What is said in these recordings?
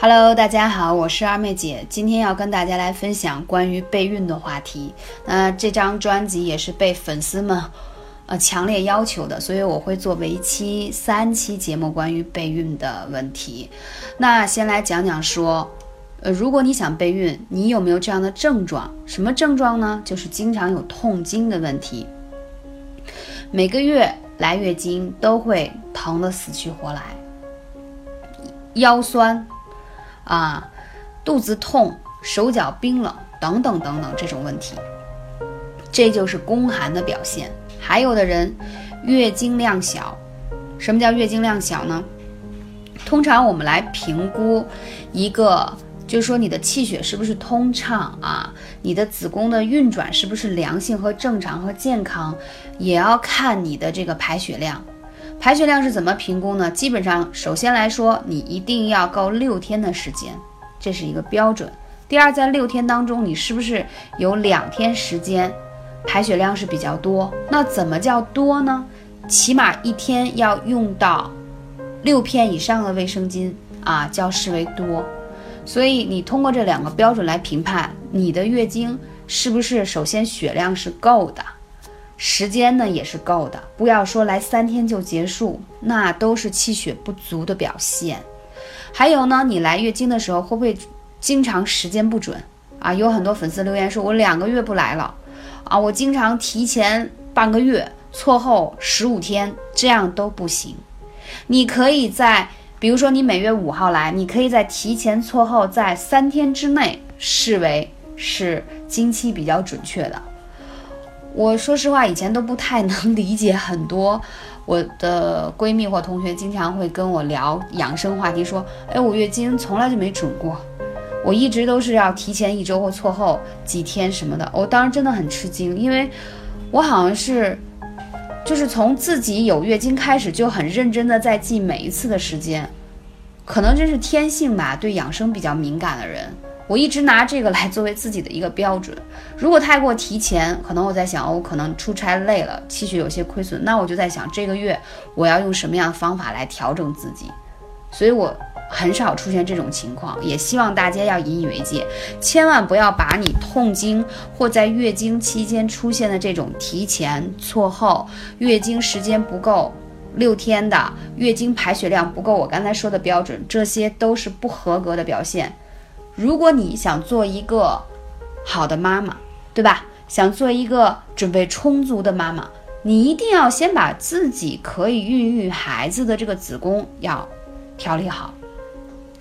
Hello，大家好，我是二妹姐，今天要跟大家来分享关于备孕的话题。那这张专辑也是被粉丝们呃强烈要求的，所以我会做为期三期节目关于备孕的问题。那先来讲讲说，呃，如果你想备孕，你有没有这样的症状？什么症状呢？就是经常有痛经的问题，每个月来月经都会疼得死去活来，腰酸。啊，肚子痛、手脚冰冷等等等等这种问题，这就是宫寒的表现。还有的人月经量小，什么叫月经量小呢？通常我们来评估一个，就是说你的气血是不是通畅啊，你的子宫的运转是不是良性和正常和健康，也要看你的这个排血量。排血量是怎么评估呢？基本上，首先来说，你一定要够六天的时间，这是一个标准。第二，在六天当中，你是不是有两天时间排血量是比较多？那怎么叫多呢？起码一天要用到六片以上的卫生巾啊，叫视为多。所以你通过这两个标准来评判你的月经是不是首先血量是够的。时间呢也是够的，不要说来三天就结束，那都是气血不足的表现。还有呢，你来月经的时候会不会经常时间不准啊？有很多粉丝留言说，我两个月不来了，啊，我经常提前半个月，错后十五天，这样都不行。你可以在，比如说你每月五号来，你可以在提前错后在三天之内视为是经期比较准确的。我说实话，以前都不太能 理解很多我的闺蜜或同学经常会跟我聊养生话题，说：“哎，我月经从来就没准过，我一直都是要提前一周或错后几天什么的。”我当时真的很吃惊，因为我好像是就是从自己有月经开始就很认真的在记每一次的时间，可能这是天性吧，对养生比较敏感的人。我一直拿这个来作为自己的一个标准。如果太过提前，可能我在想，我可能出差累了，气血有些亏损，那我就在想这个月我要用什么样的方法来调整自己。所以我很少出现这种情况，也希望大家要引以为戒，千万不要把你痛经或在月经期间出现的这种提前、错后、月经时间不够六天的月经排血量不够，我刚才说的标准，这些都是不合格的表现。如果你想做一个好的妈妈，对吧？想做一个准备充足的妈妈，你一定要先把自己可以孕育孩子的这个子宫要调理好。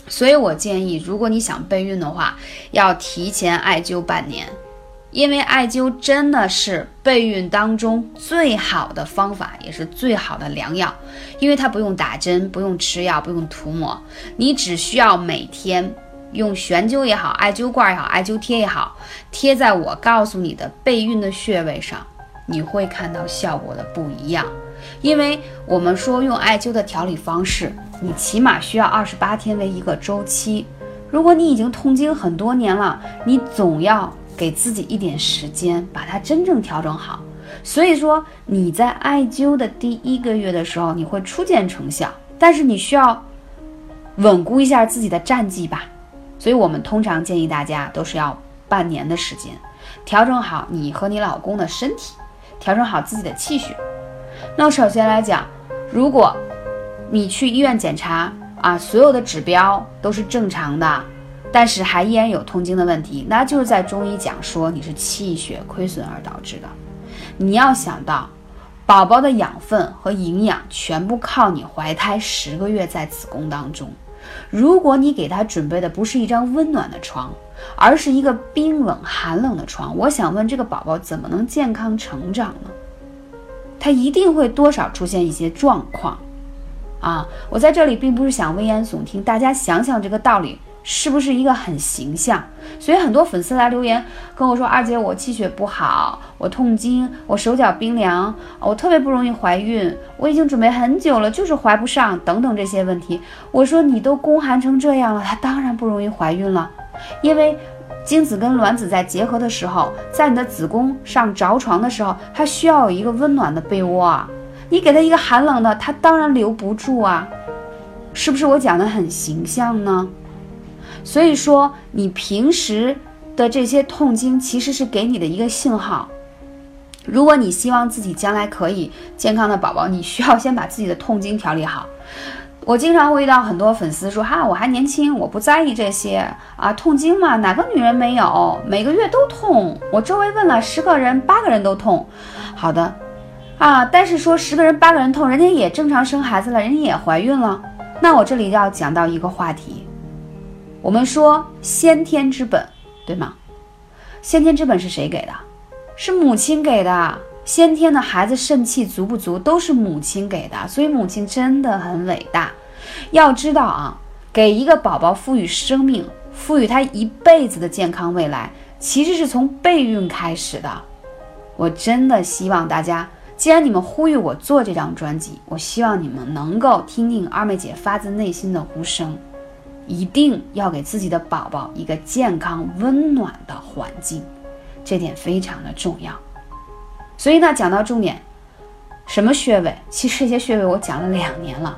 所以我建议，如果你想备孕的话，要提前艾灸半年，因为艾灸真的是备孕当中最好的方法，也是最好的良药，因为它不用打针，不用吃药，不用涂抹，你只需要每天。用悬灸也好，艾灸罐也好，艾灸贴也好，贴在我告诉你的备孕的穴位上，你会看到效果的不一样。因为我们说用艾灸的调理方式，你起码需要二十八天为一个周期。如果你已经痛经很多年了，你总要给自己一点时间把它真正调整好。所以说你在艾灸的第一个月的时候，你会初见成效，但是你需要稳固一下自己的战绩吧。所以我们通常建议大家都是要半年的时间，调整好你和你老公的身体，调整好自己的气血。那首先来讲，如果你去医院检查啊，所有的指标都是正常的，但是还依然有痛经的问题，那就是在中医讲说你是气血亏损而导致的。你要想到，宝宝的养分和营养全部靠你怀胎十个月在子宫当中。如果你给他准备的不是一张温暖的床，而是一个冰冷寒冷的床，我想问这个宝宝怎么能健康成长呢？他一定会多少出现一些状况，啊！我在这里并不是想危言耸听，大家想想这个道理。是不是一个很形象？所以很多粉丝来留言跟我说：“二姐，我气血不好，我痛经，我手脚冰凉，我特别不容易怀孕，我已经准备很久了，就是怀不上，等等这些问题。”我说：“你都宫寒成这样了，她当然不容易怀孕了，因为精子跟卵子在结合的时候，在你的子宫上着床的时候，它需要有一个温暖的被窝啊，你给它一个寒冷的，它当然留不住啊，是不是？我讲的很形象呢？”所以说，你平时的这些痛经其实是给你的一个信号。如果你希望自己将来可以健康的宝宝，你需要先把自己的痛经调理好。我经常会遇到很多粉丝说：“哈，我还年轻，我不在意这些啊，痛经嘛，哪个女人没有？每个月都痛。我周围问了十个人，八个人都痛。好的，啊，但是说十个人八个人痛，人家也正常生孩子了，人家也怀孕了。那我这里要讲到一个话题，我们说先天之本，对吗？先天之本是谁给的？是母亲给的。”先天的孩子肾气足不足，都是母亲给的，所以母亲真的很伟大。要知道啊，给一个宝宝赋予生命，赋予他一辈子的健康未来，其实是从备孕开始的。我真的希望大家，既然你们呼吁我做这张专辑，我希望你们能够听听二妹姐发自内心的呼声，一定要给自己的宝宝一个健康温暖的环境，这点非常的重要。所以呢，讲到重点，什么穴位？其实这些穴位我讲了两年了。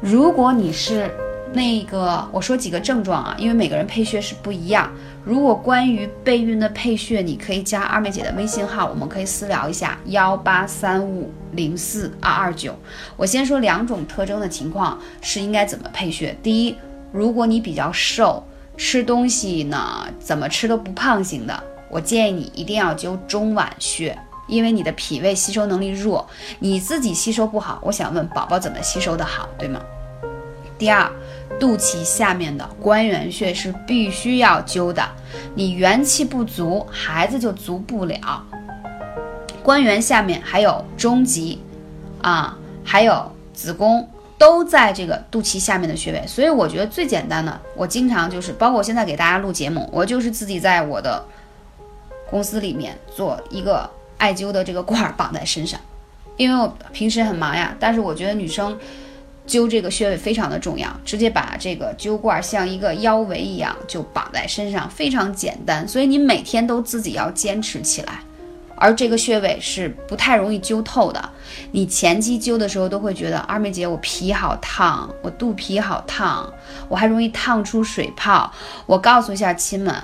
如果你是那个，我说几个症状啊，因为每个人配穴是不一样。如果关于备孕的配穴，你可以加二妹姐的微信号，我们可以私聊一下，幺八三五零四二二九。我先说两种特征的情况是应该怎么配穴。第一，如果你比较瘦，吃东西呢怎么吃都不胖型的。我建议你一定要灸中脘穴，因为你的脾胃吸收能力弱，你自己吸收不好。我想问宝宝怎么吸收的好，对吗？第二，肚脐下面的关元穴是必须要灸的，你元气不足，孩子就足不了。关元下面还有中极，啊，还有子宫，都在这个肚脐下面的穴位。所以我觉得最简单的，我经常就是，包括我现在给大家录节目，我就是自己在我的。公司里面做一个艾灸的这个罐儿绑在身上，因为我平时很忙呀，但是我觉得女生灸这个穴位非常的重要，直接把这个灸罐像一个腰围一样就绑在身上，非常简单，所以你每天都自己要坚持起来。而这个穴位是不太容易灸透的，你前期灸的时候都会觉得二妹姐我皮好烫，我肚皮好烫，我还容易烫出水泡。我告诉一下亲们。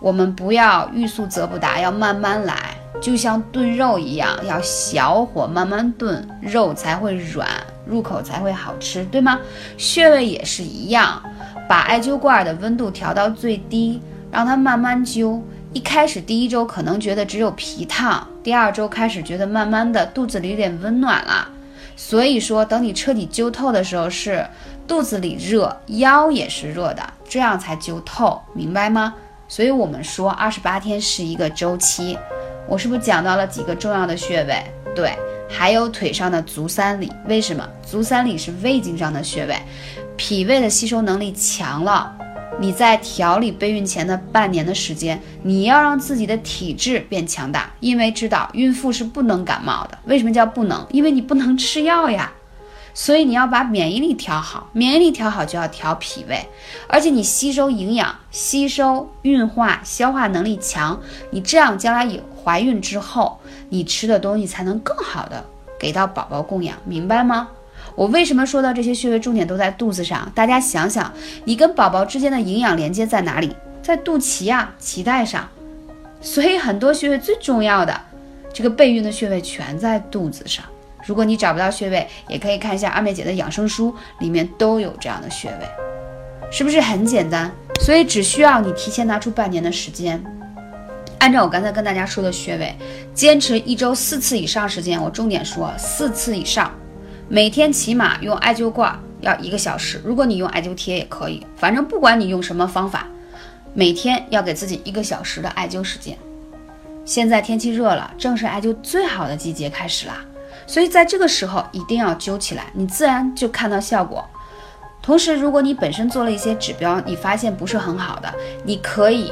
我们不要欲速则不达，要慢慢来，就像炖肉一样，要小火慢慢炖，肉才会软，入口才会好吃，对吗？穴位也是一样，把艾灸罐的温度调到最低，让它慢慢灸。一开始第一周可能觉得只有皮烫，第二周开始觉得慢慢的肚子里有点温暖了。所以说，等你彻底灸透的时候，是肚子里热，腰也是热的，这样才灸透，明白吗？所以我们说二十八天是一个周期，我是不是讲到了几个重要的穴位？对，还有腿上的足三里，为什么？足三里是胃经上的穴位，脾胃的吸收能力强了。你在调理备孕前的半年的时间，你要让自己的体质变强大，因为知道孕妇是不能感冒的。为什么叫不能？因为你不能吃药呀。所以你要把免疫力调好，免疫力调好就要调脾胃，而且你吸收营养、吸收、运化、消化能力强，你这样将来有怀孕之后，你吃的东西才能更好的给到宝宝供养，明白吗？我为什么说到这些穴位重点都在肚子上？大家想想，你跟宝宝之间的营养连接在哪里？在肚脐呀，脐带上。所以很多穴位最重要的，这个备孕的穴位全在肚子上。如果你找不到穴位，也可以看一下二妹姐的养生书，里面都有这样的穴位，是不是很简单？所以只需要你提前拿出半年的时间，按照我刚才跟大家说的穴位，坚持一周四次以上时间。我重点说四次以上，每天起码用艾灸罐要一个小时。如果你用艾灸贴也可以，反正不管你用什么方法，每天要给自己一个小时的艾灸时间。现在天气热了，正是艾灸最好的季节开始啦。所以在这个时候一定要灸起来，你自然就看到效果。同时，如果你本身做了一些指标，你发现不是很好的，你可以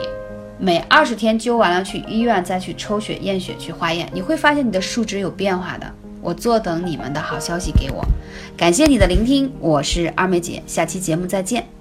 每二十天灸完了去医院再去抽血验血去化验，你会发现你的数值有变化的。我坐等你们的好消息给我，感谢你的聆听，我是二妹姐，下期节目再见。